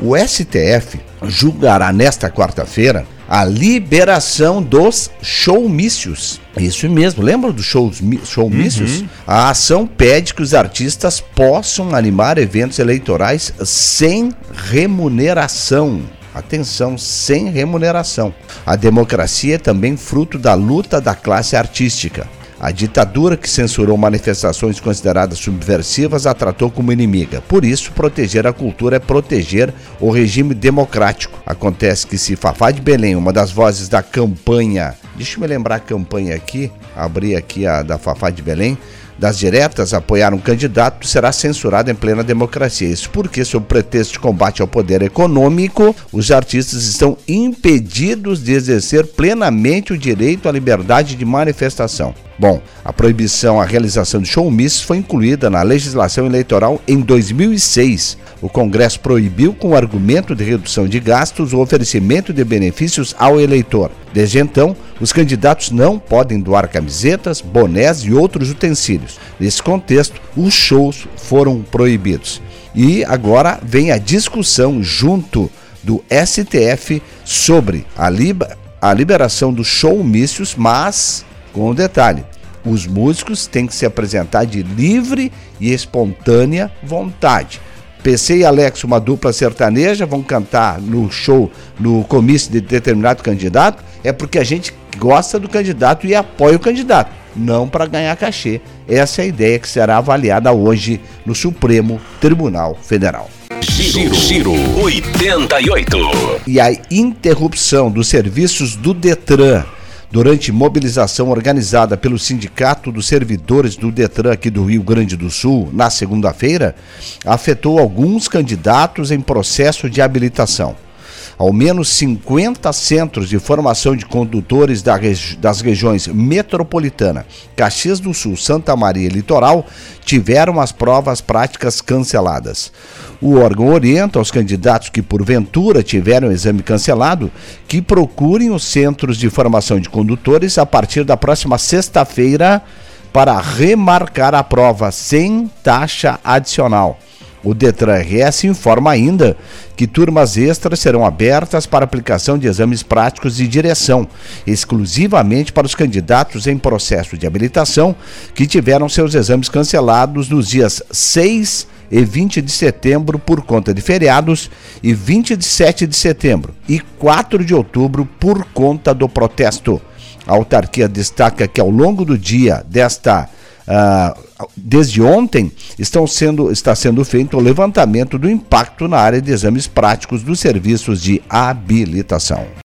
O STF julgará nesta quarta-feira a liberação dos showmícios. Isso mesmo, lembra dos shows, showmícios? Uhum. A ação pede que os artistas possam animar eventos eleitorais sem remuneração. Atenção, sem remuneração. A democracia é também fruto da luta da classe artística. A ditadura que censurou manifestações consideradas subversivas a tratou como inimiga. Por isso, proteger a cultura é proteger o regime democrático. Acontece que se Fafá de Belém, uma das vozes da campanha, deixa eu me lembrar a campanha aqui, abri aqui a da Fafá de Belém, das diretas apoiar um candidato será censurado em plena democracia. Isso porque, sob pretexto de combate ao poder econômico, os artistas estão impedidos de exercer plenamente o direito à liberdade de manifestação. Bom, a proibição à realização de showmícios foi incluída na legislação eleitoral em 2006. O Congresso proibiu, com o argumento de redução de gastos, o oferecimento de benefícios ao eleitor. Desde então, os candidatos não podem doar camisetas, bonés e outros utensílios. Nesse contexto, os shows foram proibidos. E agora vem a discussão junto do STF sobre a, liber a liberação dos showmícios, mas com um detalhe: os músicos têm que se apresentar de livre e espontânea vontade. PC e Alex, uma dupla sertaneja, vão cantar no show, no comício de determinado candidato, é porque a gente gosta do candidato e apoia o candidato, não para ganhar cachê. Essa é a ideia que será avaliada hoje no Supremo Tribunal Federal. Giro, Giro 88. E a interrupção dos serviços do Detran durante mobilização organizada pelo Sindicato dos Servidores do Detran aqui do Rio Grande do Sul na segunda-feira, afetou alguns candidatos em processo de habilitação. Ao menos 50 centros de formação de condutores das regiões metropolitana, Caxias do Sul, Santa Maria e Litoral tiveram as provas práticas canceladas. O órgão orienta aos candidatos que porventura tiveram o exame cancelado que procurem os centros de formação de condutores a partir da próxima sexta-feira para remarcar a prova sem taxa adicional. O Detran RS informa ainda que turmas extras serão abertas para aplicação de exames práticos de direção, exclusivamente para os candidatos em processo de habilitação que tiveram seus exames cancelados nos dias 6 e 20 de setembro por conta de feriados e 27 de setembro e 4 de outubro por conta do protesto. A autarquia destaca que ao longo do dia desta uh, desde ontem estão sendo, está sendo feito o levantamento do impacto na área de exames práticos dos serviços de habilitação.